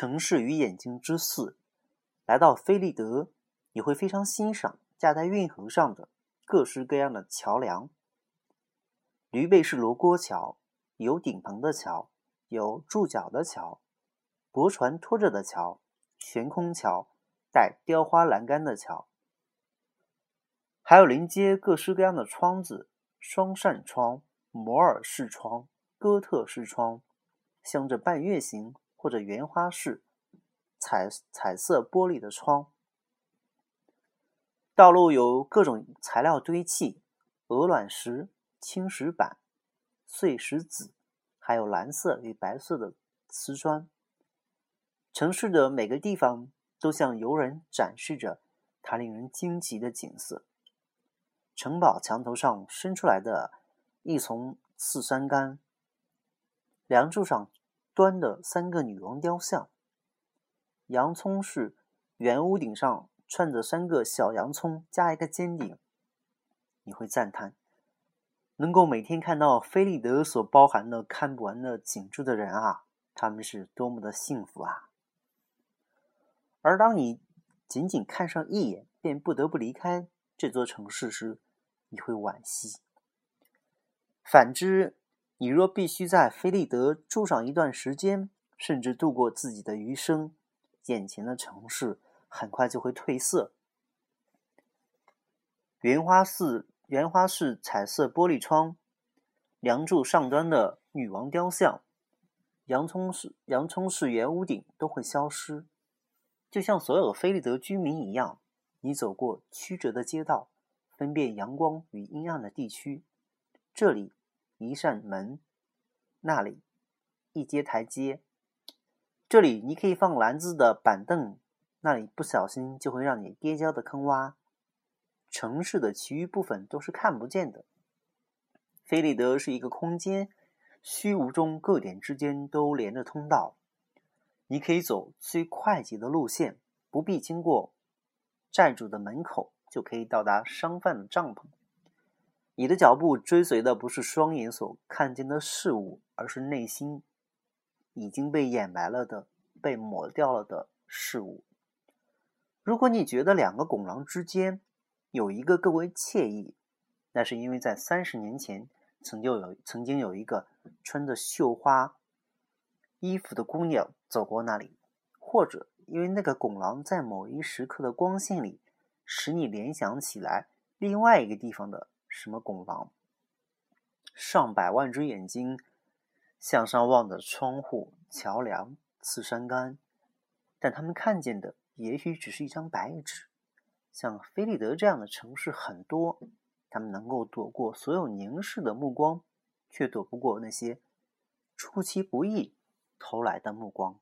城市与眼睛之四，来到菲利德，你会非常欣赏架在运河上的各式各样的桥梁。驴背式罗锅桥，有顶棚的桥，有柱脚的桥，驳船拖着的桥，悬空桥，带雕花栏杆的桥，还有临街各式各样的窗子：双扇窗、摩尔式窗、哥特式窗，镶着半月形或者圆花式彩彩色玻璃的窗。道路有各种材料堆砌：鹅卵石。青石板、碎石子，还有蓝色与白色的瓷砖。城市的每个地方都向游人展示着它令人惊奇的景色。城堡墙头上伸出来的一丛刺山杆，梁柱上端的三个女王雕像，洋葱是圆屋顶上串着三个小洋葱加一个尖顶，你会赞叹。能够每天看到菲利德所包含的看不完的景致的人啊，他们是多么的幸福啊！而当你仅仅看上一眼便不得不离开这座城市时，你会惋惜。反之，你若必须在菲利德住上一段时间，甚至度过自己的余生，眼前的城市很快就会褪色。圆花寺。圆花式彩色玻璃窗，梁柱上端的女王雕像，洋葱式洋葱式圆屋顶都会消失，就像所有菲利德居民一样。你走过曲折的街道，分辨阳光与阴暗的地区，这里一扇门，那里一阶台阶，这里你可以放篮子的板凳，那里不小心就会让你跌跤的坑洼。城市的其余部分都是看不见的。菲利德是一个空间，虚无中各点之间都连着通道。你可以走最快捷的路线，不必经过债主的门口，就可以到达商贩的帐篷。你的脚步追随的不是双眼所看见的事物，而是内心已经被掩埋了的、被抹掉了的事物。如果你觉得两个拱廊之间，有一个更为惬意，那是因为在三十年前，曾就有曾经有一个穿着绣花衣服的姑娘走过那里，或者因为那个拱廊在某一时刻的光线里，使你联想起来另外一个地方的什么拱廊。上百万只眼睛向上望着窗户、桥梁、刺山杆，但他们看见的也许只是一张白纸。像菲利德这样的城市很多，他们能够躲过所有凝视的目光，却躲不过那些出其不意投来的目光。